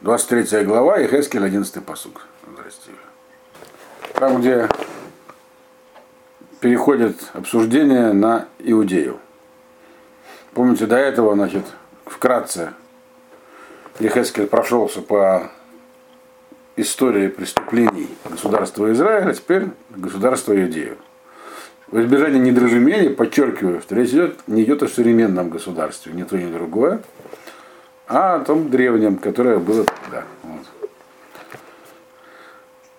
23 глава, и Хескель 11 посук. Там, где переходит обсуждение на Иудею. Помните, до этого, значит, вкратце Ехескель прошелся по истории преступлений государства Израиля, теперь государство Иудею. В избежание недоразумений подчеркиваю, что речь идет, не идет о современном государстве, ни то, ни другое, а о том древнем, которое было тогда. Вот.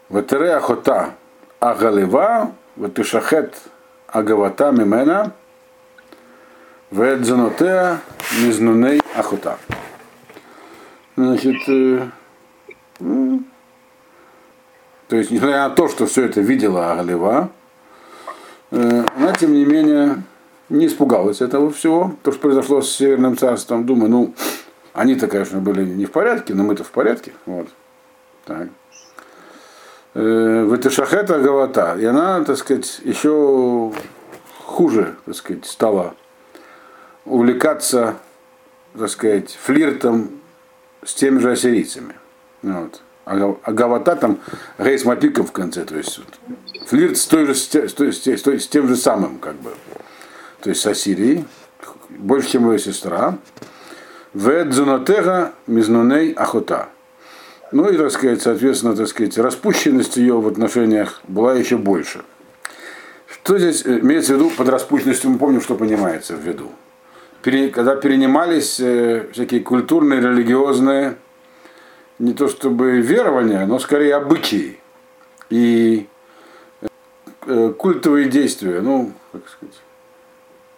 Ветере ахота агалева, ветешахет агавата мимена, ведзанотеа мизнуней ахота. Значит, э, то есть, несмотря на то, что все это видела Агалева, э, она, тем не менее, не испугалась этого всего, то, что произошло с Северным царством. Думаю, ну, они-то, конечно, были не в порядке, но мы-то в порядке. Вот. Так. Э, в это шахета Гавата. И она, так сказать, еще хуже, так сказать, стала увлекаться, так сказать, флиртом с теми же ассирийцами. Вот. А, а Гавата там Гейс Мапиком в конце, то есть флирт с, той же, с, той, с, с, с тем же самым, как бы. То есть с Ассирией, больше, чем ее сестра. Ведзунотега мизнуней ахота. Ну и, так сказать, соответственно, так сказать, распущенность ее в отношениях была еще больше. Что здесь имеется в виду под распущенностью, мы помним, что понимается в виду. Когда перенимались э, всякие культурные, религиозные не то чтобы верования, но скорее обычаи и э, культовые действия, ну, как сказать,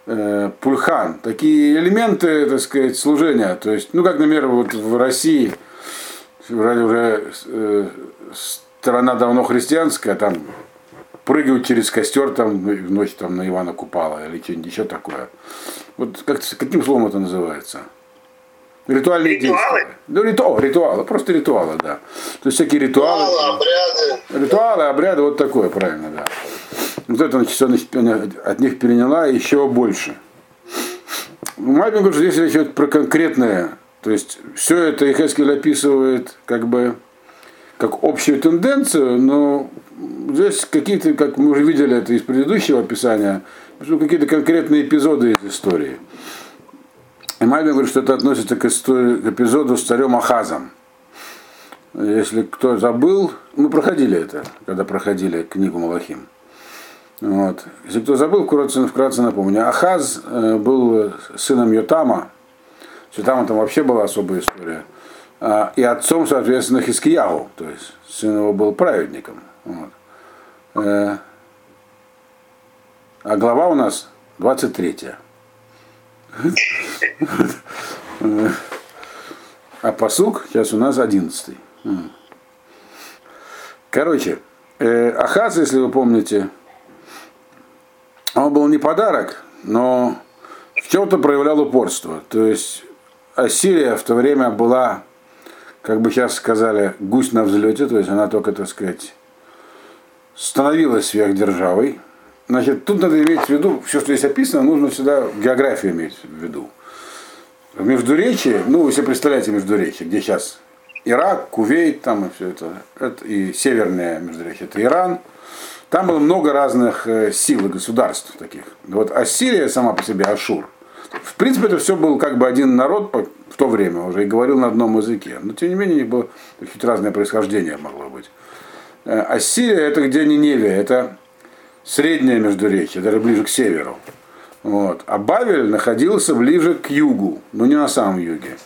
э, пульхан, такие элементы, так сказать, служения. То есть, ну, как, например, вот в России, вроде уже э, страна давно христианская, там прыгают через костер там в ночь там на Ивана Купала или что-нибудь еще такое. Вот как, каким словом это называется? Ритуальные ритуалы? действия. Ну, ритуал, ритуалы, просто ритуалы, да. То есть всякие ритуалы. Ритуалы, обряды. Ритуалы, обряды, вот такое, правильно, да. Вот это значит, от них переняла еще больше. Мальбин говорит, что здесь речь идет про конкретное. То есть все это Ихескель описывает как бы как общую тенденцию, но здесь какие-то, как мы уже видели это из предыдущего описания, какие-то конкретные эпизоды из истории. И Мальбин говорит, что это относится к, истории, к эпизоду с царем Ахазом. Если кто забыл, мы проходили это, когда проходили книгу Малахим. Вот. Если кто забыл, вкратце, вкратце напомню. Ахаз э, был сыном Йотама. С Йотамом там вообще была особая история. А, и отцом, соответственно, Хискиягу. То есть сын его был праведником. Вот. Э, а глава у нас 23. А посук сейчас у нас одиннадцатый. Короче, э, Ахаз, если вы помните, он был не подарок, но в чем-то проявлял упорство. То есть Ассирия в то время была, как бы сейчас сказали, гусь на взлете, то есть она только, так сказать, становилась сверхдержавой. Значит, тут надо иметь в виду, все, что здесь описано, нужно всегда географию иметь в виду. В Междуречии, ну, себе представляете Междуречие, где сейчас Ирак, Кувейт, там и все это, это и северное Междуречие, это Иран. Там было много разных э, сил и государств таких. Вот Ассирия сама по себе, Ашур. В принципе, это все был как бы один народ в то время уже и говорил на одном языке. Но тем не менее, у них было чуть разное происхождение могло быть. Э, Ассирия это где Ниневия, это среднее междуречие, даже ближе к северу. Вот. А Бавель находился ближе к югу, но не на самом юге.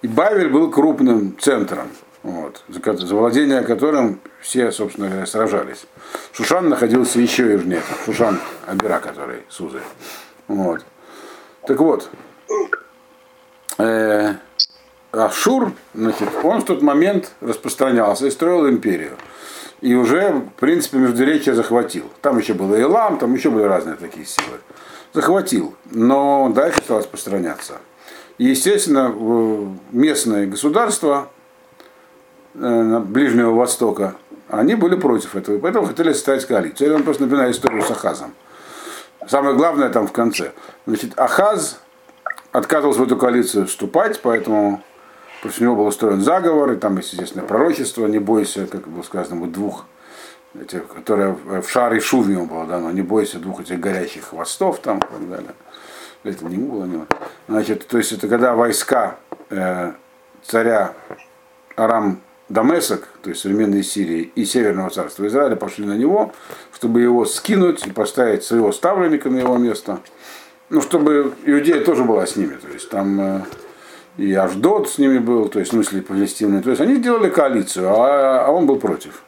И Бавель был крупным центром, вот, за, за владение которым все, собственно говоря, сражались. Шушан находился еще южнее, Шушан Абира, который Сузы. Вот. Так вот, э, Ашур, значит, он в тот момент распространялся и строил империю и уже, в принципе, Междуречье захватил. Там еще был Илам, там еще были разные такие силы. Захватил, но дальше стал распространяться. И, естественно, местные государства э, Ближнего Востока, они были против этого, поэтому хотели составить коалицию. Я вам просто напоминаю историю с Ахазом. Самое главное там в конце. Значит, Ахаз отказывался в эту коалицию вступать, поэтому Против него был устроен заговор, и там есть, естественно, пророчество, не бойся, как было сказано, двух, этих, которые в шар и шув ему было дано, не бойся двух этих горящих хвостов там и так далее. Это не было, не Значит, то есть это когда войска э, царя Арам Дамесок, то есть современной Сирии, и Северного царства Израиля пошли на него, чтобы его скинуть и поставить своего ставленника на его место. Ну, чтобы Иудея тоже была с ними. То есть там э, и Аждот с ними был, то есть, в смысле, палестины. То есть они сделали коалицию, а, а он был против.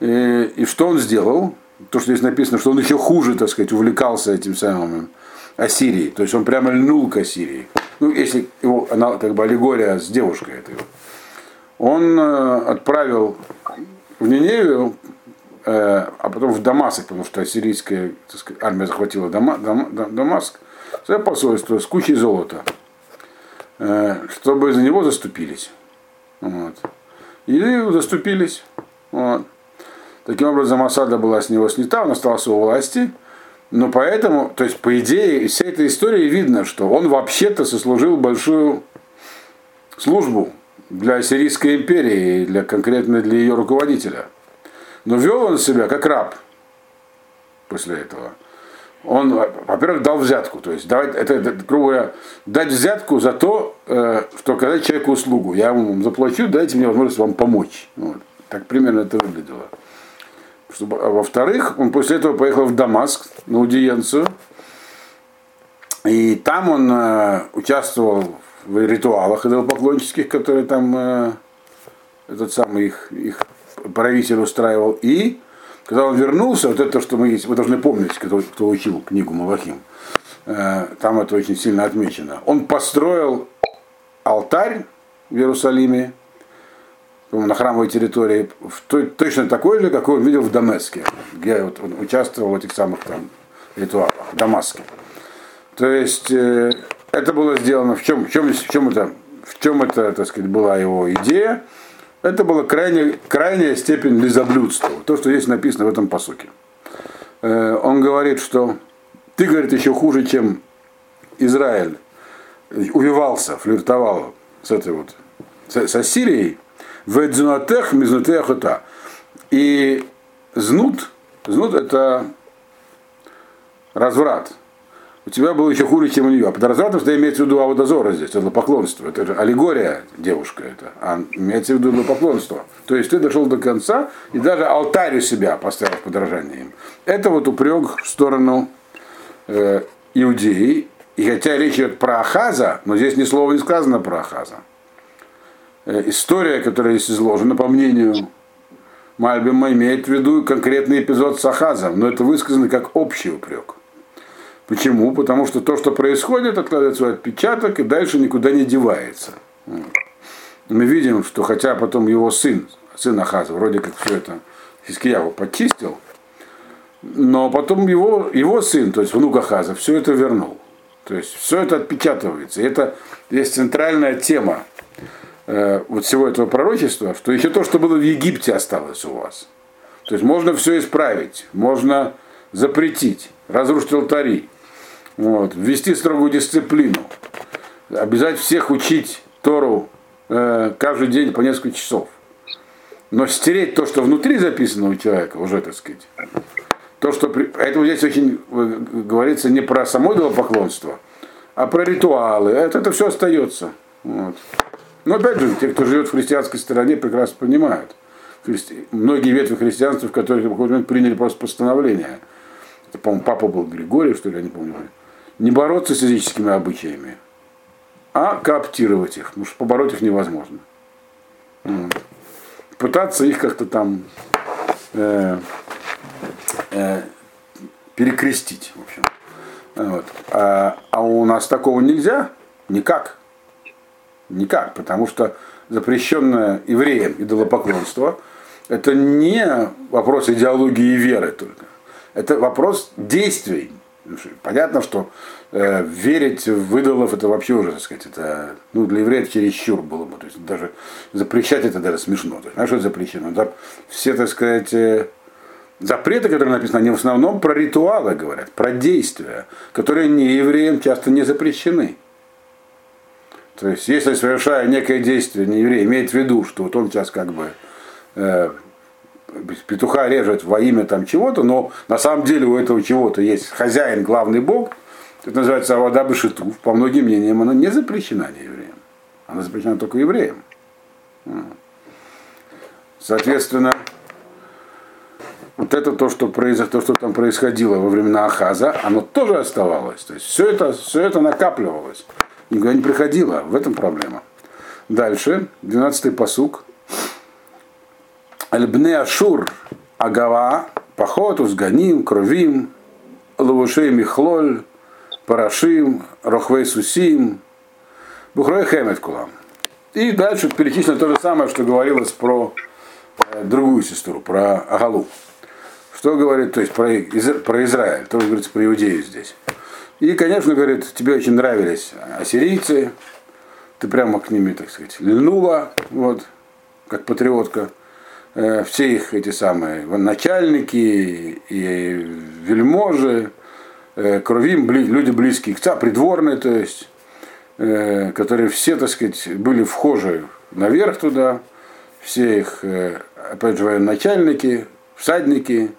И, и что он сделал? То, что здесь написано, что он еще хуже, так сказать, увлекался этим самым Ассирией. То есть он прямо льнул к Ассирии. Ну, если его, она как бы аллегория с девушкой этой. Он э, отправил в Ниневию, э, а потом в Дамаск, потому что ассирийская сказать, армия захватила Дама, Дам, Дамаск, свое посольство с кучей золота. Э, чтобы за него заступились. Вот. И заступились. Вот. Таким образом, осада была с него снята, он остался у власти. Но поэтому, то есть, по идее, из всей этой истории видно, что он вообще-то сослужил большую службу для Сирийской империи, для, конкретно для ее руководителя. Но вел он себя как раб после этого он, во-первых, дал взятку. То есть давать, это, это, грубо говоря, дать взятку за то, э, что когда человеку услугу, я вам заплачу, дайте мне возможность вам помочь. Вот. Так примерно это выглядело. Чтобы, а во-вторых, он после этого поехал в Дамаск на аудиенцию. И там он э, участвовал в ритуалах идолопоклоннических, которые там э, этот самый их, их правитель устраивал. И когда он вернулся, вот это, что мы, вы должны помнить, кто, кто учил книгу Малахим, э, там это очень сильно отмечено. Он построил алтарь в Иерусалиме, на храмовой территории, точно такой же, какой он видел в Дамаске, где вот он участвовал в этих самых там ритуалах, в Дамаске. То есть э, это было сделано, в чем, в чем, в чем это, в чем это, так сказать, была его идея, это была крайне, крайняя степень лизоблюдства, то, что здесь написано в этом посуке. Э, он говорит, что ты, говорит, еще хуже, чем Израиль увивался, флиртовал с этой вот, с, с Ассирией, в Эдзунатех Мизнутеахута. И знут, знут это разврат у тебя было еще хуже, чем у нее. А под развратом что имеется в виду аудозора здесь, это поклонство. Это же аллегория девушка это. А имеется в виду поклонство. То есть ты дошел до конца и даже алтарь у себя поставил в подражание им. Это вот упрек в сторону э, иудеи. И хотя речь идет про Ахаза, но здесь ни слова не сказано про Ахаза. Э, история, которая здесь изложена, по мнению Мальбима, имеет в виду конкретный эпизод с Ахазом, но это высказано как общий упрек. Почему? Потому что то, что происходит, откладывает свой отпечаток и дальше никуда не девается. Мы видим, что хотя потом его сын, сын Ахаза, вроде как все это Хискияву почистил, но потом его, его сын, то есть внук Ахаза, все это вернул. То есть все это отпечатывается. И это есть центральная тема э, вот всего этого пророчества, что еще то, что было в Египте, осталось у вас. То есть можно все исправить, можно запретить, разрушить алтари, вот. Ввести строгую дисциплину. Обязать всех учить Тору э, каждый день по несколько часов. Но стереть то, что внутри записано у человека, уже, так сказать, то, что... Поэтому здесь очень э, говорится не про само поклонство, а про ритуалы. Это, это все остается. Вот. Но опять же, те, кто живет в христианской стороне, прекрасно понимают. Христи... Многие ветви христианства, в которых в какой-то момент приняли просто постановление. Это, по-моему, папа был Григорий, что ли, я не помню не бороться с языческими обычаями, а кооптировать их, потому что побороть их невозможно. Пытаться их как-то там э, э, перекрестить, в общем. Вот. А, а у нас такого нельзя? Никак. Никак, потому что запрещенное евреям идолопоклонство это не вопрос идеологии и веры только. Это вопрос действий, Понятно, что э, верить в идолов это вообще уже, так сказать, это ну, для евреев чересчур было бы. То есть даже запрещать это даже смешно. То есть, знаешь, что запрещено? Да, все, так сказать, э, запреты, которые написаны, они в основном про ритуалы говорят, про действия, которые не евреям часто не запрещены. То есть, если совершая некое действие, не еврей имеет в виду, что вот он сейчас как бы э, петуха режет во имя там чего-то, но на самом деле у этого чего-то есть хозяин, главный бог, это называется Авада Башиту, по многим мнениям она не запрещена не евреям. Она запрещена только евреям. Соответственно, вот это то, что, произ... то, что там происходило во времена Ахаза, оно тоже оставалось. То есть все это, все это накапливалось. Никуда не приходило. В этом проблема. Дальше, 12-й посук. Альбне Ашур Агава, Пахот, Узганим, Кровим, Лавушей Михлоль, Парашим, Рохвей Сусим, Бухрой Хемет Кулам. И дальше перечислено то же самое, что говорилось про э, другую сестру, про Агалу. Что говорит, то есть про, про Израиль, тоже говорится про Иудею здесь. И, конечно, говорит, тебе очень нравились ассирийцы, ты прямо к ними, так сказать, льнула, вот, как патриотка. Э, все их эти самые начальники и вельможи, э, кровим, люди близкие к царю, придворные, то есть, э, которые все, так сказать, были вхожи наверх туда, все их, опять же, военачальники, всадники,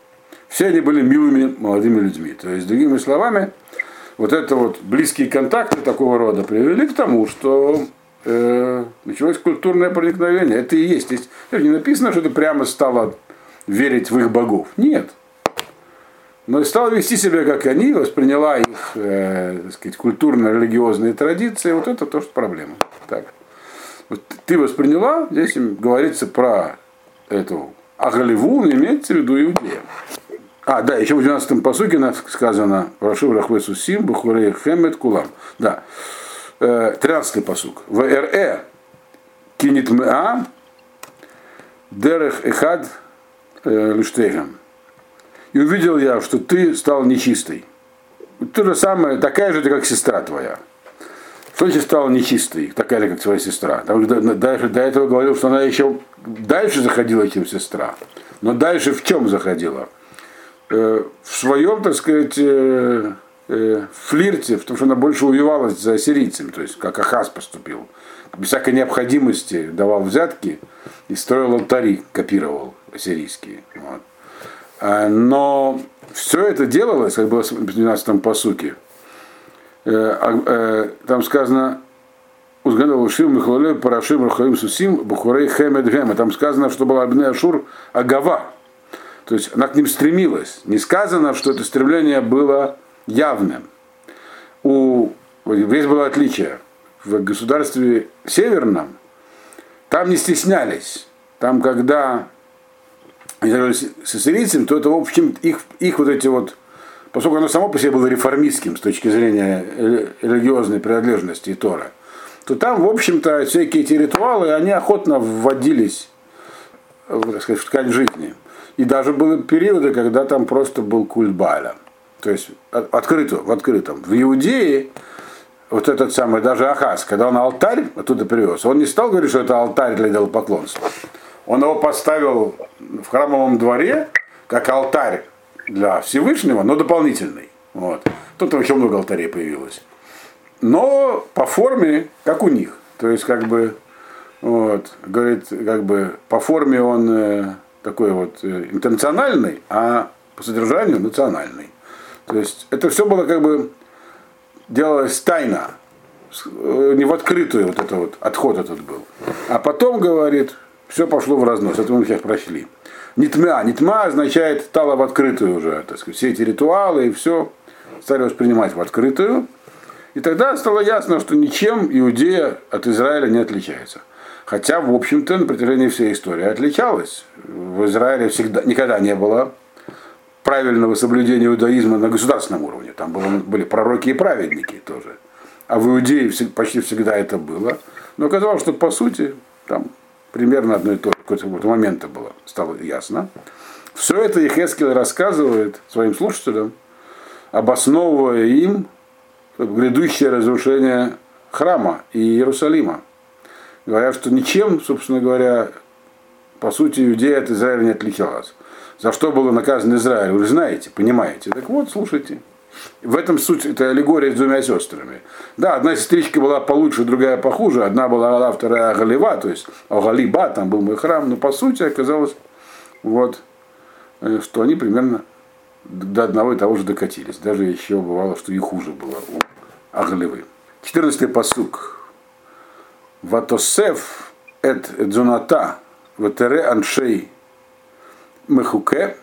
все они были милыми молодыми людьми. То есть, другими словами, вот это вот близкие контакты такого рода привели к тому, что э, началось культурное проникновение. Это и есть. Здесь не написано, что ты прямо стала верить в их богов. Нет. Но стала вести себя, как они, восприняла их э, сказать, культурно-религиозные традиции. Вот это тоже проблема. Так. Вот ты восприняла, здесь говорится про эту Агаливу, имеется в виду иудея. А, да, еще в 12-м посуке сказано Прошу Рахвесу Сим, Бухурей Хемет Кулам. Да. 13-й посук. В РЭ кинет меа дерех эхад лиштейгам. И увидел я, что ты стал нечистой. Ты же самая, такая же, как сестра твоя. Что значит стала нечистой, такая же, как твоя сестра? Там, дальше, до этого говорил, что она еще дальше заходила, чем сестра. Но дальше в чем заходила? Э, в своем, так сказать, э, э, флирте, в том, что она больше увивалась за сирийцами, то есть как Ахаз поступил. Без всякой необходимости давал взятки и строил алтари, копировал сирийские. Вот. А, но все это делалось, как было в 12-м посуке. А, там сказано, Узгадал Ушим, Михлале, Парашим, Рахаим, Сусим, Бухурей, Хемед, Гема. Там сказано, что была Абне Ашур Агава, то есть она к ним стремилась. Не сказано, что это стремление было явным. У, здесь было отличие. В государстве северном там не стеснялись. Там, когда с ассирийцами, то это, в общем, их, их вот эти вот, поскольку оно само по себе было реформистским с точки зрения религиозной принадлежности и Тора, то там, в общем-то, всякие эти ритуалы, они охотно вводились так сказать, в ткань жизни. И даже были периоды, когда там просто был культ Баля. То есть открыто, в открытом. В Иудее вот этот самый, даже Ахаз, когда он алтарь оттуда привез, он не стал говорить, что это алтарь для идолопоклонства. Он его поставил в храмовом дворе, как алтарь для Всевышнего, но дополнительный. Вот. Тут вообще много алтарей появилось. Но по форме, как у них. То есть, как бы, вот, говорит, как бы, по форме он э, такой вот э, интернациональный, а по содержанию национальный. То есть это все было как бы делалось тайно, э, не в открытую вот это вот отход этот был. А потом, говорит, все пошло в разнос, это мы сейчас прошли. Нитма, нитма означает стало в открытую уже, так сказать, все эти ритуалы и все стали воспринимать в открытую. И тогда стало ясно, что ничем Иудея от Израиля не отличается. Хотя, в общем-то, на протяжении всей истории отличалась. В Израиле всегда, никогда не было правильного соблюдения иудаизма на государственном уровне. Там было, были пророки и праведники тоже. А в Иудее почти всегда это было. Но оказалось, что по сути там примерно одно и то же какой-то момента было, стало ясно. Все это Ехескел рассказывает своим слушателям, обосновывая им грядущее разрушение храма и Иерусалима говорят, что ничем, собственно говоря, по сути, Иудея от Израиля не отличалась. За что было наказан Израиль, вы знаете, понимаете. Так вот, слушайте. В этом суть, это аллегория с двумя сестрами. Да, одна сестричка была получше, другая похуже. Одна была Алла, вторая Галива, то есть Галиба, там был мой храм. Но по сути оказалось, вот, э, что они примерно до одного и того же докатились. Даже еще бывало, что и хуже было у Агаливы. 14-й посук. Ватосев эт дзуната ватере аншей мехуке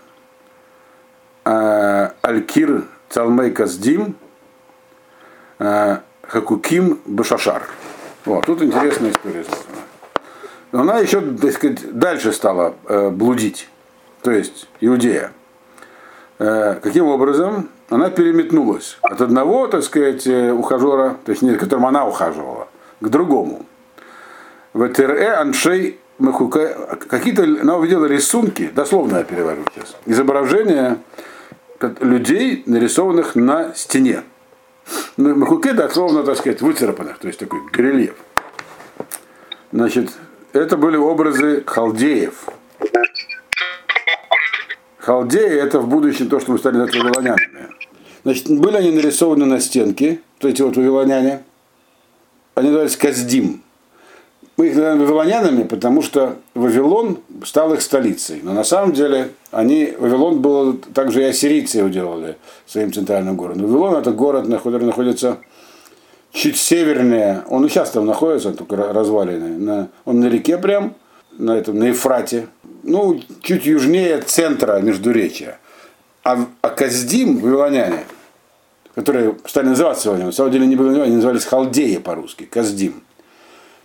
алькир цалмей каздим хакуким башашар. Вот, тут интересная история. Но она еще, так сказать, дальше стала блудить. То есть Иудея. Каким образом? Она переметнулась от одного, так сказать, ухажера, точнее, которым она ухаживала, к другому. В ТРЭ Аншей какие-то, она увидела рисунки, дословно я перевожу сейчас, изображения людей, нарисованных на стене. Махуке дословно, так сказать, выцарапанных, то есть такой рельеф. Значит, это были образы халдеев. Халдеи это в будущем то, что мы стали называть вавилонянами. Значит, были они нарисованы на стенке, то эти вот вавилоняне. Они назывались Каздим. Мы их называем вавилонянами, потому что Вавилон стал их столицей. Но на самом деле они, Вавилон был, также и ассирийцы его делали своим центральным городом. Вавилон это город, который находится чуть севернее, он и сейчас там находится, только разваленный. На, он на реке прям, на этом, на Ефрате. Ну, чуть южнее центра Междуречия. А, а Каздим, вавилоняне, которые стали называться вавилоняне, на самом деле не вавилоняне, они назывались халдеи по-русски, Каздим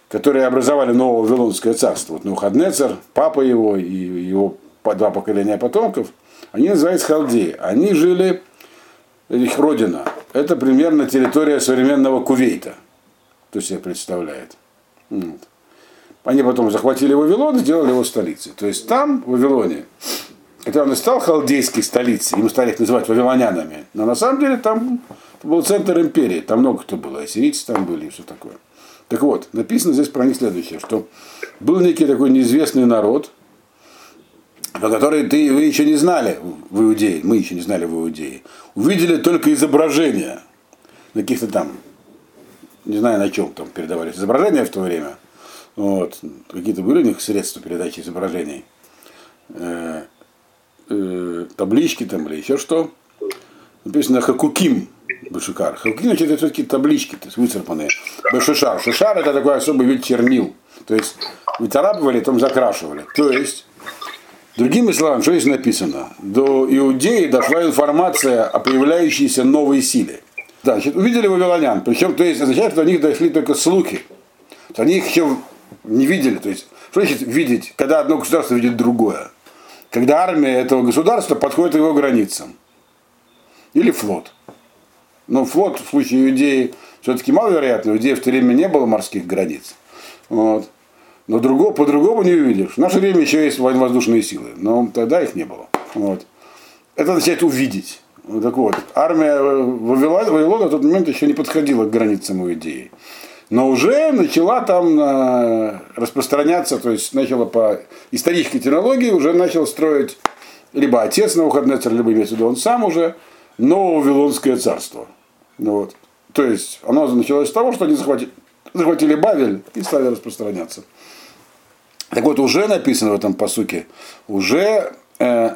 которые образовали новое Вавилонское царство. Вот Нухаднецер, папа его и его два поколения потомков, они называются халдеи. Они жили, их родина, это примерно территория современного Кувейта, то себе представляет. Вот. Они потом захватили Вавилон и сделали его столицей. То есть там, в Вавилоне, хотя он и стал халдейской столицей, ему стали их называть вавилонянами, но на самом деле там был центр империи, там много кто было, ассирийцы там были и все такое. Так вот, написано здесь про них следующее, что был некий такой неизвестный народ, про который ты, вы еще не знали в Иудее, мы еще не знали в Иудее. Увидели только изображения на каких-то там, не знаю на чем там передавались изображения в то время. Вот. Какие-то были у них средства передачи изображений. Э, э, таблички там или еще что. Написано Хакуким Башикар. Халки, значит, это все-таки таблички, то есть выцарпанные. Башишар. Шишар это такой особый вид чернил. То есть выцарапывали, там закрашивали. То есть, другими словами, что здесь написано? До Иудеи дошла информация о появляющейся новой силе. Значит, увидели вавилонян. Причем, то есть, означает, что до них дошли только слухи. То они их еще не видели. То есть, что значит видеть, когда одно государство видит другое? Когда армия этого государства подходит к его границам. Или флот. Но флот в случае Иудеи все-таки маловероятно. У Иудеи в то время не было морских границ. Вот. Но другого, по-другому не увидишь. В наше время еще есть воздушные силы, но тогда их не было. Вот. Это означает увидеть. Вот так вот, армия Вавилона, Вавилона в тот момент еще не подходила к границам Иудеи. Но уже начала там э, распространяться, то есть начала по исторической технологии, уже начал строить либо отец Навуходнецер, либо имеется в виду он сам уже, новое Вавилонское царство. Ну вот. То есть оно началось с того, что они захватили, захватили Бавель и стали распространяться. Так вот, уже написано в этом посуке, уже э,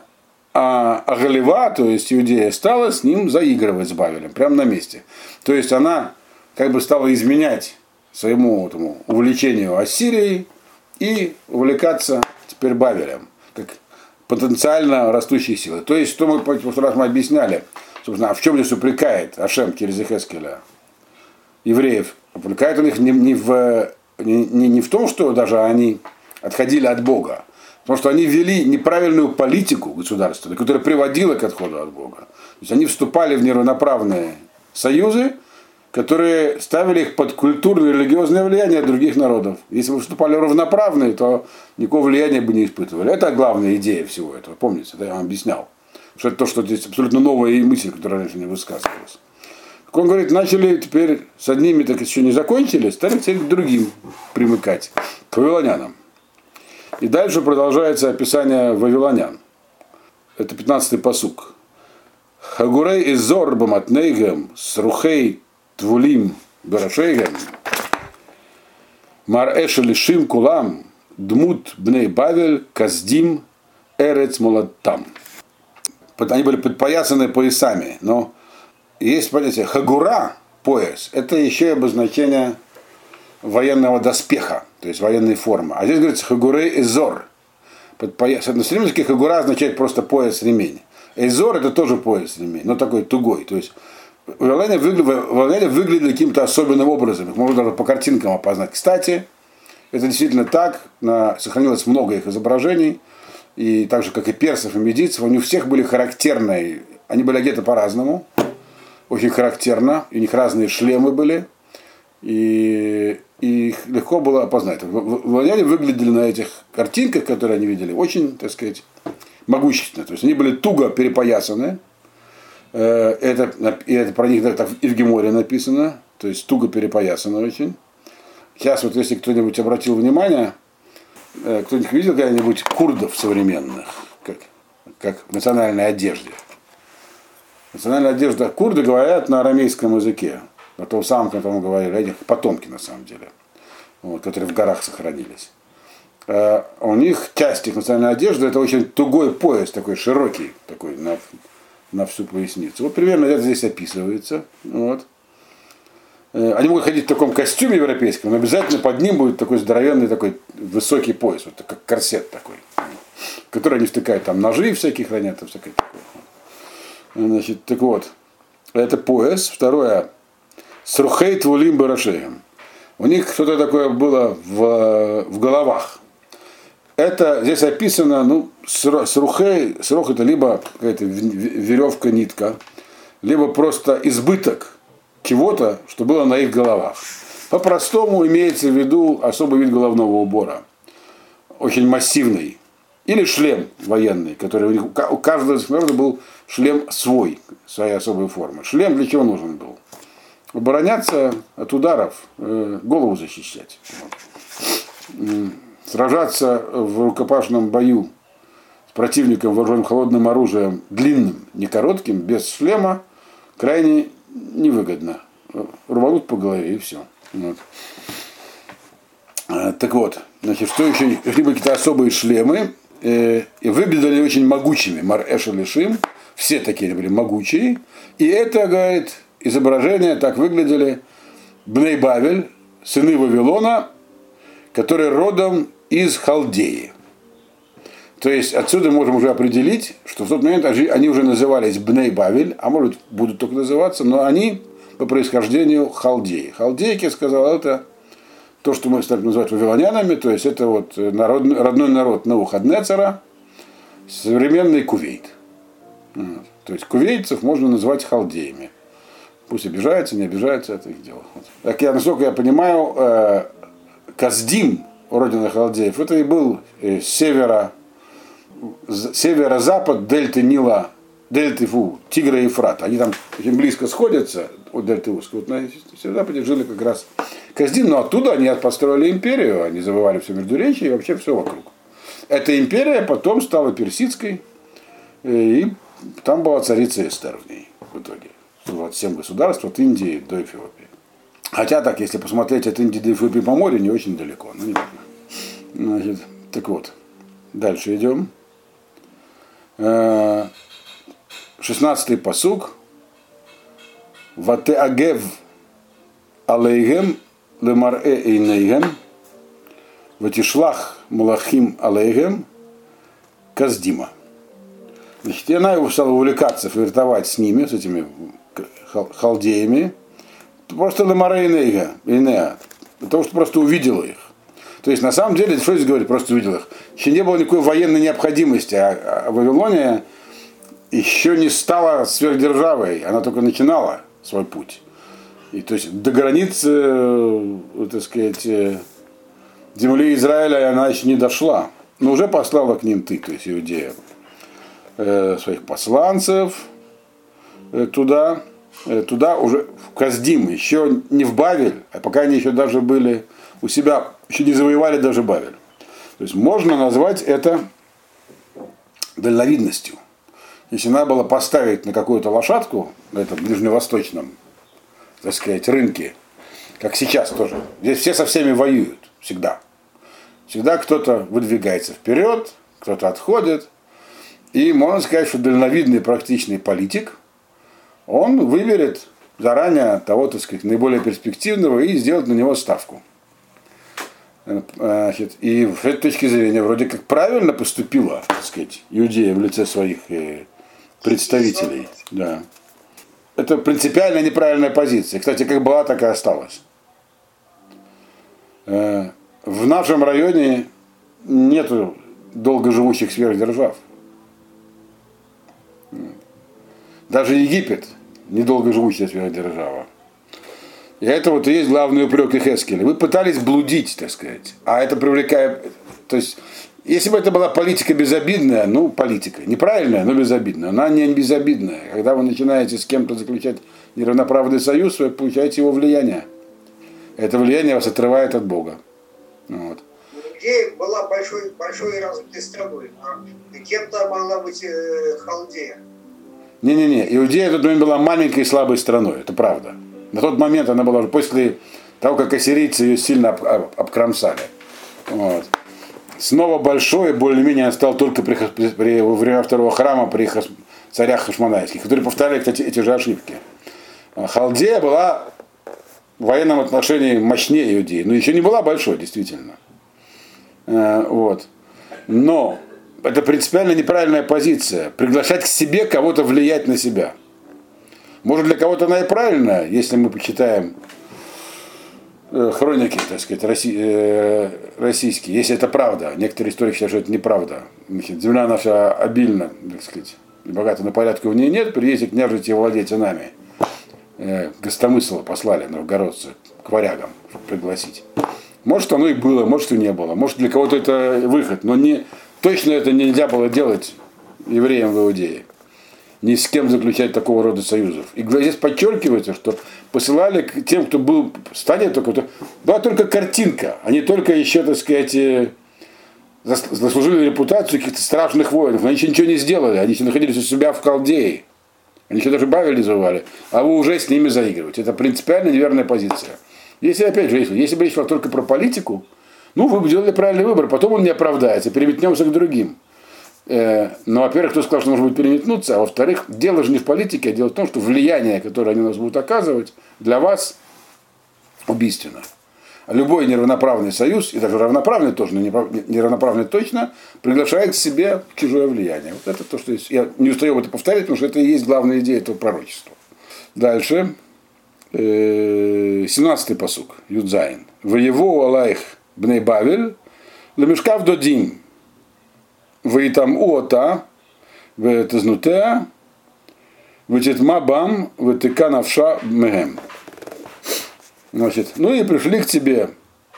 а Агалева, то есть Иудея, стала с ним заигрывать с Бавелем, прямо на месте. То есть она как бы стала изменять своему этому увлечению Ассирией и увлекаться теперь Бавелем, как потенциально растущей силой. То есть, что мы в прошлый раз мы объясняли, а в чем здесь упрекает Ашем через Ихескеля евреев? Упрекает он их не, не, в, не, не в том, что даже они отходили от Бога, потому что они вели неправильную политику государства, которая приводила к отходу от Бога. То есть они вступали в неравноправные союзы, которые ставили их под культурное и религиозное влияние других народов. Если бы вступали равноправные, то никакого влияния бы не испытывали. Это главная идея всего этого. Помните, да, я вам объяснял что это то, что здесь абсолютно новая мысль, которая раньше не высказывалась. Так он говорит, начали теперь с одними так еще не закончили, стали теперь к другим примыкать, к вавилонянам. И дальше продолжается описание вавилонян. Это 15-й посук. Хагурей и Зор Баматнейгем с Рухей Твулим Барашейгем Мар Кулам Дмут Бней Бавель Каздим Эрец Молаттам. Они были подпоясаны поясами, но есть понятие хагура, пояс, это еще и обозначение военного доспеха, то есть военной формы. А здесь говорится хагурей и зор. Подпояс. На языке хагура означает просто пояс ремень. Эйзор это тоже пояс ремень, но такой тугой. То есть вавилоняне выглядели, выглядели каким-то особенным образом. Их можно даже по картинкам опознать. Кстати, это действительно так. На, сохранилось много их изображений. И так же, как и персов, и медийцев, у всех были характерные. Они были одеты по-разному. Очень характерно. У них разные шлемы были. И, и их легко было опознать. Вавилоняне выглядели на этих картинках, которые они видели, очень, так сказать, могущественно. То есть они были туго перепоясаны. Э, это, и это про них так и в Геморе написано. То есть туго перепоясаны очень. Сейчас вот если кто-нибудь обратил внимание, кто-нибудь видел когда-нибудь курдов современных, как, как в национальной одежде. Национальная одежда курды говорят на арамейском языке, на том самом, котором говорили, этих потомки на самом деле, вот, которые в горах сохранились. Э, у них часть их национальной одежды это очень тугой пояс, такой широкий, такой на, на всю поясницу. Вот примерно это здесь описывается. Вот. Э, они могут ходить в таком костюме европейском, но обязательно под ним будет такой здоровенный такой высокий пояс, вот как корсет такой, в который они втыкают там ножи всякие хранят, там всякое такое. Значит, так вот, это пояс. Второе, срухейт вулим барашеем. У них что-то такое было в, в головах это здесь описано, ну, срухей, срох это либо какая-то веревка, нитка, либо просто избыток чего-то, что было на их головах. По-простому имеется в виду особый вид головного убора, очень массивный. Или шлем военный, который у, них, у каждого из народа был шлем свой, своей особой формы. Шлем для чего нужен был? Обороняться от ударов, э, голову защищать сражаться в рукопашном бою с противником вооруженным холодным оружием длинным, не коротким, без шлема, крайне невыгодно. Рванут по голове и все. Вот. А, так вот, значит, что еще? Либо какие-то особые шлемы, э, и выглядели очень могучими. Мар Шим, все такие были могучие. И это, говорит, изображение так выглядели Бней Бавель, сыны Вавилона, которые родом из Халдеи. То есть отсюда можем уже определить, что в тот момент они уже назывались Бней Бавель, а может будут только называться, но они по происхождению халдеи. Халдейки, сказал, это то, что мы стали называть вавилонянами, то есть это вот народ, родной народ Навуходнецера, современный Кувейт. То есть кувейцев можно назвать халдеями. Пусть обижаются, не обижаются, это их дело. Так я, насколько я понимаю, э, Каздим, родина халдеев, это и был э, севера, северо-запад дельты Нила, дельты Фу, Тигра и Ефрат. Они там очень близко сходятся от дельты Узкой. Вот на северо-западе жили как раз Каздин, но оттуда они построили империю, они завоевали все Междуречье и вообще все вокруг. Эта империя потом стала персидской, э, и там была царица Эстер в ней в итоге. 27 государств от Индии до Эфиопии. Хотя так, если посмотреть от Индии до Эфиопии по морю, не очень далеко. Ну, не важно. Значит, так вот, дальше идем. 16-й посук. Вате агев алейгем лемарэ эйнейгем. Ватишлах малахим алейгем каздима. Значит, и она его стала увлекаться, флиртовать с ними, с этими халдеями. Просто лемарэ эйнейга, для того, что просто увидела их. То есть на самом деле, что здесь говорит, просто увидел их. Еще не было никакой военной необходимости, а, а Вавилония еще не стала сверхдержавой, она только начинала свой путь. И то есть до границы, э, так сказать, э, земли Израиля она еще не дошла. Но уже послала к ним ты, то есть Иудея, э, своих посланцев туда, туда уже в Каздим, еще не в Бавель, а пока они еще даже были у себя еще не завоевали даже Бавель. То есть можно назвать это дальновидностью. Если надо было поставить на какую-то лошадку, на этом ближневосточном, так сказать, рынке, как сейчас тоже, здесь все со всеми воюют, всегда. Всегда кто-то выдвигается вперед, кто-то отходит. И можно сказать, что дальновидный практичный политик, он выберет заранее того, так сказать, наиболее перспективного и сделать на него ставку. Значит, и с этой точки зрения вроде как правильно поступила, так сказать, Иудея в лице своих э, представителей. Да. Это принципиально неправильная позиция. Кстати, как была, так и осталась. Э, в нашем районе нету долгоживущих сверхдержав. Даже Египет недолгоживущая сверхдержава. И это вот и есть главный упрек Ихескеля. Вы пытались блудить, так сказать. А это привлекает... То есть, если бы это была политика безобидная, ну, политика, неправильная, но безобидная, она не безобидная. Когда вы начинаете с кем-то заключать неравноправный союз, вы получаете его влияние. Это влияние вас отрывает от Бога. Вот. Иудея была большой, большой и развитой страной, а кем-то могла быть э, Халдея. Не-не-не, Иудея в тот момент была маленькой и слабой страной, это правда. На тот момент она была уже после того, как ассирийцы ее сильно об, об, обкромсали. Вот. Снова большой, более-менее стал только при, при, во время второго храма при хас, царях хашманайских, которые повторяли, кстати, эти же ошибки. А Халдея была в военном отношении мощнее Иудеи, но еще не была большой, действительно. Э, вот. Но это принципиально неправильная позиция. Приглашать к себе кого-то влиять на себя. Может для кого-то она и правильная, если мы почитаем э, хроники, так сказать, россий, э, российские, если это правда. Некоторые историки считают, что это неправда. Значит, земля наша обильна, так сказать, богата, но порядка в ней нет, приедете княжить и владеть нами. Э, гостомысла послали новгородцы к варягам, чтобы пригласить. Может, оно и было, может, и не было. Может, для кого-то это выход, но не, точно это нельзя было делать евреям в Иудее. Ни с кем заключать такого рода союзов. И здесь подчеркивается, что посылали к тем, кто был в стадии только, то, была только картинка, они только еще, так сказать, э, заслужили репутацию каких-то страшных воинов. Они еще ничего не сделали, они еще находились у себя в Халдее. Они еще даже Бавель звали, а вы уже с ними заигрываете. Это принципиально неверная позиция. Если, опять же, если, если бы речь шла только про политику, ну, вы бы делали правильный выбор, потом он не оправдается, переметнемся к другим. Э, но, во-первых, кто сказал, что нужно будет переметнуться, а во-вторых, дело же не в политике, а дело в том, что влияние, которое они нас будут оказывать, для вас убийственно. Любой неравноправный союз, и даже равноправный тоже, но неравноправный точно, приглашает к себе чужое влияние. Вот это то, что есть. Я не устаю это повторять, потому что это и есть главная идея этого пророчества. Дальше. 17-й э, посук, Юдзайн. В его Алайх Бней Бавель, Лемешкав Додим, Ваитам Уота, Ветазнутеа, Ватитма Бам, Ватика Навша Мегем. Значит, ну и пришли к тебе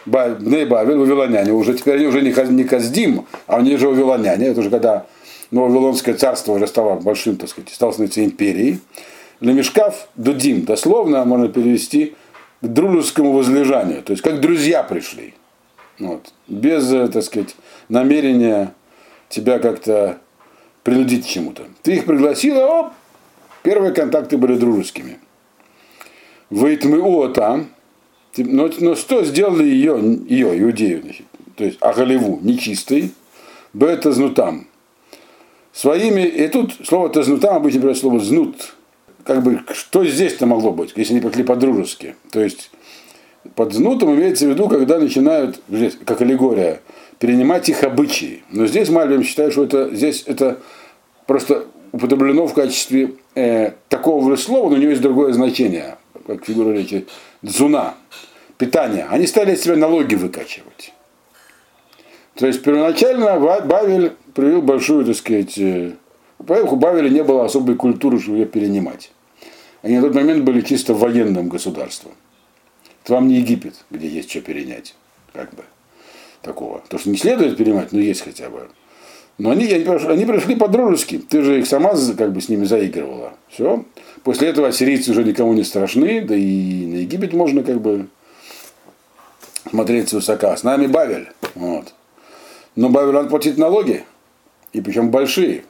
Бней Бавель, вавилоняне, уже теперь они уже не Каздим, а они же вавилоняне, это уже когда ну, Вавилонское царство уже стало большим, так сказать, стало становиться империей. Лемешкав Дудим, дословно можно перевести к дружескому возлежанию, то есть как друзья пришли. Вот. Без, э, так сказать, намерения тебя как-то принудить к чему-то. Ты их пригласила, оп, первые контакты были дружескими. Выйтмы о там, но, но что сделали ее, ее, иудею, значит, то есть Агалеву, нечистой, это знутам. Своими, и тут слово тазнутам обычно берет слово знут. Как бы, что здесь-то могло быть, если они пришли по-дружески? То есть, под знутом имеется в виду, когда начинают, как аллегория, перенимать их обычаи. Но здесь Мальбим считает, что это, здесь это просто употреблено в качестве э, такого же слова, но у него есть другое значение, как фигура речи, дзуна, питание. Они стали от себя налоги выкачивать. То есть первоначально Бавель проявил большую, так сказать, э, у Бавеля не было особой культуры, чтобы ее перенимать. Они на тот момент были чисто военным государством. Это вам не Египет, где есть что перенять, как бы, такого. То, что не следует перенимать, но есть хотя бы. Но они, они пришли по-дружески. Ты же их сама как бы с ними заигрывала. Все. После этого ассирийцы уже никому не страшны, да и на Египет можно как бы смотреть свысока. С нами Бавель. Вот. Но Бавель он платит налоги, и причем большие.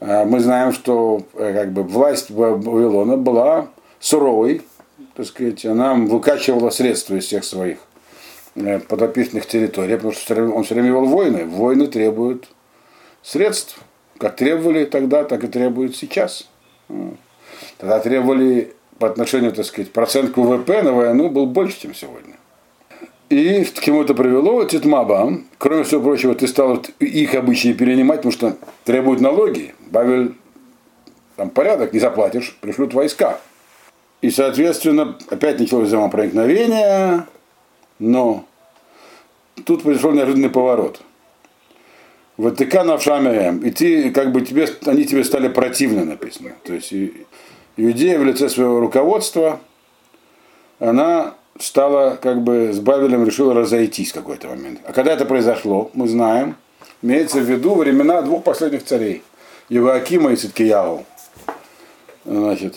А Мы знаем, что э, как бы, власть Вавилона была суровой, так сказать, она выкачивала средства из всех своих подопечных территорий, потому что он все время вел войны. Войны требуют средств. Как требовали тогда, так и требуют сейчас. Тогда требовали по отношению, так сказать, процент ВВП на войну был больше, чем сегодня. И к чему это привело? Титмаба, кроме всего прочего, ты стал их обычаи перенимать, потому что требуют налоги. Бавель, там порядок, не заплатишь, пришлют войска. И, соответственно, опять началось взаимопроникновение, но тут произошел неожиданный поворот. Ватикан Авшамием, и ты, как бы тебе, они тебе стали противны, написано. То есть Иудея в лице своего руководства, она стала как бы с Бавелем решила разойтись в какой-то момент. А когда это произошло, мы знаем, имеется в виду времена двух последних царей, Евакима и Циткияу. Значит,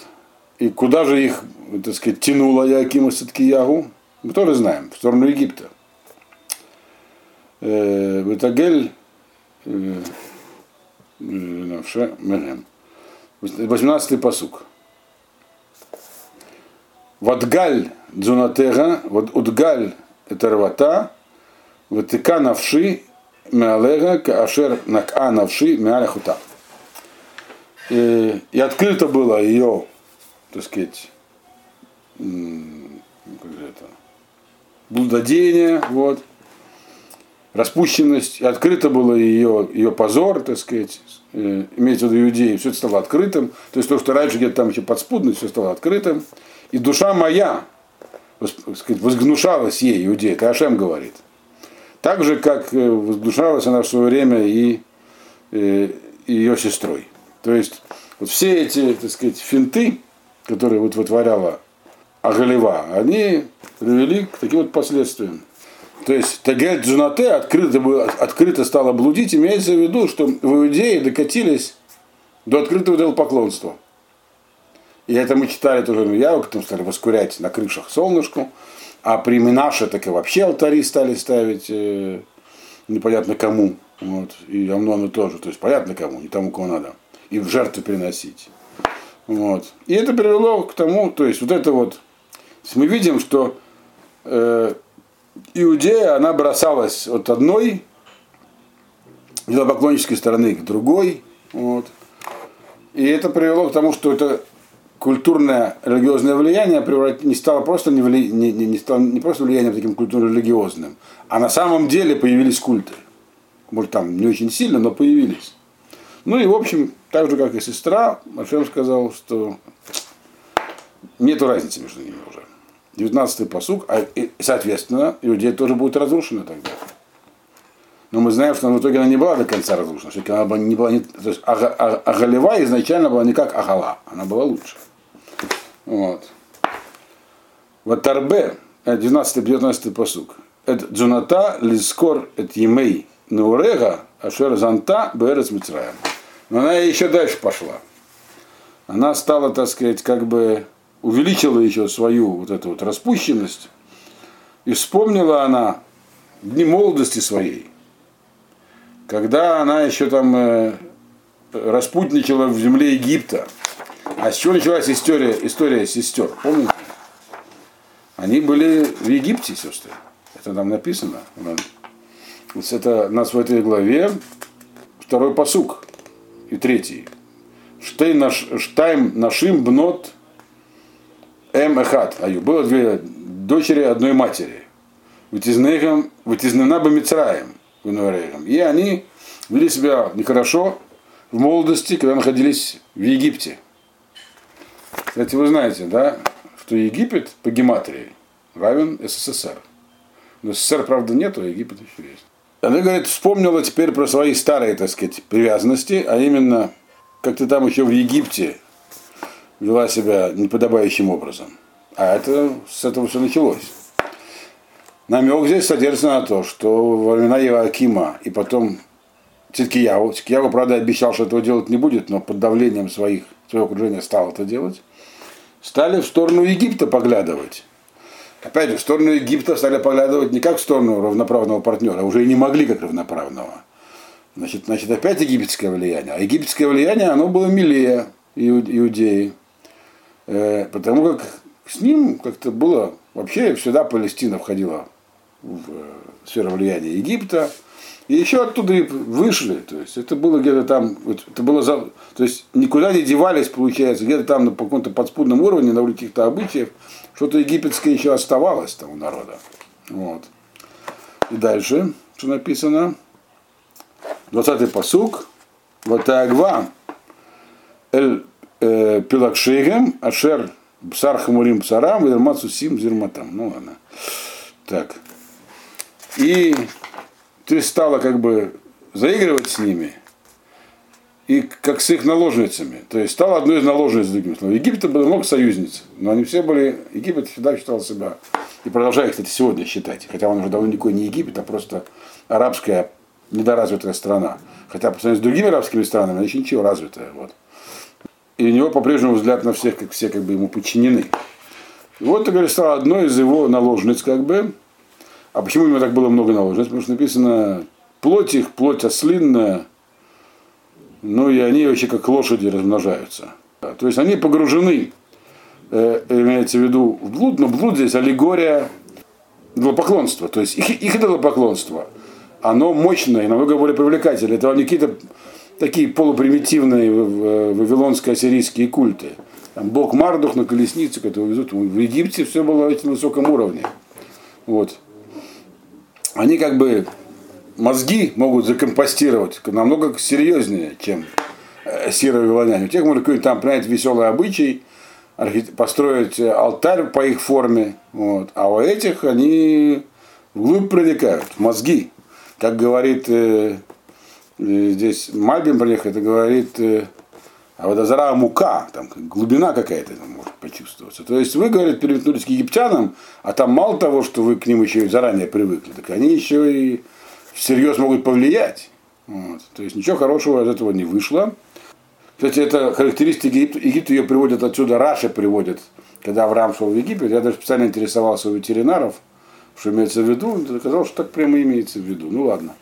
и куда же их, так сказать, тянуло Якима и Циткиягу? Мы тоже знаем, в сторону Египта. Бетагель 18-й посук. Ватгаль дзунатега, вот удгаль это рвата, ватика навши меалега кашер нака навши меаляхута. И, и открыто было ее, так сказать, как же это, блудодение, вот, распущенность, и открыто было ее, ее позор, так сказать, э, имеется в виду иудеи, все это стало открытым, то есть то, что раньше где-то там еще подспудно, все стало открытым, и душа моя сказать, возгнушалась ей, иудея, это Ашем говорит. Так же, как э, возгнушалась она в свое время и, и э, ее сестрой. То есть вот все эти, так сказать, финты, которые вот вытворяла Агалева, они привели к таким вот последствиям. То есть Тагель Джунате открыто, открыто стало блудить, имеется в виду, что в Иудее докатились до открытого делопоклонства. И это мы читали тоже в Явок, там стали воскурять на крышах солнышку. А при Минаше так и вообще алтари стали ставить э, непонятно кому. Вот. И Амнону тоже. То есть понятно кому, не тому, кому надо. И в жертву приносить. Вот. И это привело к тому, то есть вот это вот, мы видим, что э, Иудея, она бросалась от одной идолопоклоннической стороны к другой. Вот. И это привело к тому, что это культурное религиозное влияние не стало просто не, вли, не, не, не, стало не просто влиянием таким культурно-религиозным, а на самом деле появились культы. Может, там не очень сильно, но появились. Ну и, в общем, так же, как и сестра, Машем сказал, что нет разницы между ними уже. 19-й посуг, а, и, соответственно, Иудея тоже будет разрушена тогда. Но мы знаем, что в итоге она не была до конца разрушена. Все-таки она была не была не, то есть Агалева изначально была не как Агала, она была лучше. Вот. Вот Тарбе, 19-19 посук. Это Джуната лискор это емей неурега ашер занта берез мицраем. Но она еще дальше пошла. Она стала, так сказать, как бы увеличила еще свою вот эту вот распущенность. И вспомнила она дни молодости своей, когда она еще там э, распутничала в земле Египта, а с чего началась история, история сестер? Помните? Они были в Египте, сестры. Это там написано. Это у нас в этой главе второй посук и третий. Штей наш, штайм нашим бнот эм эхат. Аю. Было две дочери одной матери. Вытизнена бы Мицраем. И они вели себя нехорошо в молодости, когда находились в Египте. Кстати, вы знаете, да, что Египет по гематрии равен СССР. Но СССР, правда, нет, а Египет еще есть. Она, говорит, вспомнила теперь про свои старые, так сказать, привязанности, а именно, как ты там еще в Египте вела себя неподобающим образом. А это с этого все началось. Намек здесь содержится на то, что во времена Евакима и потом Циткияву, Циткияву, правда, обещал, что этого делать не будет, но под давлением своих, своего окружения стал это делать стали в сторону Египта поглядывать. Опять же, в сторону Египта стали поглядывать не как в сторону равноправного партнера, уже и не могли как равноправного. Значит, значит, опять египетское влияние. А египетское влияние, оно было милее иудеи. Э, потому как с ним как-то было... Вообще всегда Палестина входила в э, сферу влияния Египта. И еще оттуда и вышли. То есть это было где-то там, это было за, то есть никуда не девались, получается, где-то там на каком-то подспудном уровне, на уровне каких-то обычаев, что-то египетское еще оставалось там у народа. Вот. И дальше, что написано, 20-й посук, Ватаагва, Эль Пилакшейгем, Ашер Бсар Хамурим Псарам, Вермацу Сим Зирматам. Ну ладно. Так. И ты стала как бы заигрывать с ними, и как с их наложницами. То есть стала одной из наложниц другим словом. Египет было много союзниц, но они все были, Египет всегда считал себя, и продолжает, кстати, сегодня считать, хотя он уже давно никакой не Египет, а просто арабская недоразвитая страна. Хотя по сравнению с другими арабскими странами, она еще ничего развитая. Вот. И у него по-прежнему взгляд на всех, как все как бы ему подчинены. И вот, говорит, стала одной из его наложниц, как бы. А почему у него так было много наложниц? Потому что написано, плоть их, плоть ослинная, ну и они вообще как лошади размножаются. То есть они погружены, э, имеется в виду, в блуд, но блуд здесь аллегория идолопоклонства. То есть их, их идолопоклонство, оно мощное, намного более привлекательное. Это не какие-то такие полупримитивные вавилонско-ассирийские культы. Там бог Мардух на колеснице, которого везут. В Египте все было на высоком уровне. Вот. Они как бы мозги могут закомпостировать намного серьезнее, чем э, серые вавилоняне. У тех можно какой-нибудь там принять веселый обычай, построить алтарь по их форме. Вот. А у этих они вглубь проникают, мозги. Как говорит здесь про них, это говорит э, а вот Азара мука, там глубина какая-то может почувствоваться. То есть вы, говорит, переметнулись к египтянам, а там мало того, что вы к ним еще и заранее привыкли, так они еще и всерьез могут повлиять. Вот. То есть ничего хорошего из этого не вышло. Кстати, это характеристики Египта, Египет ее приводят отсюда, Раша приводит, когда Авраам шел в Египет. Я даже специально интересовался у ветеринаров, что имеется в виду. Оказалось, что так прямо имеется в виду. Ну ладно.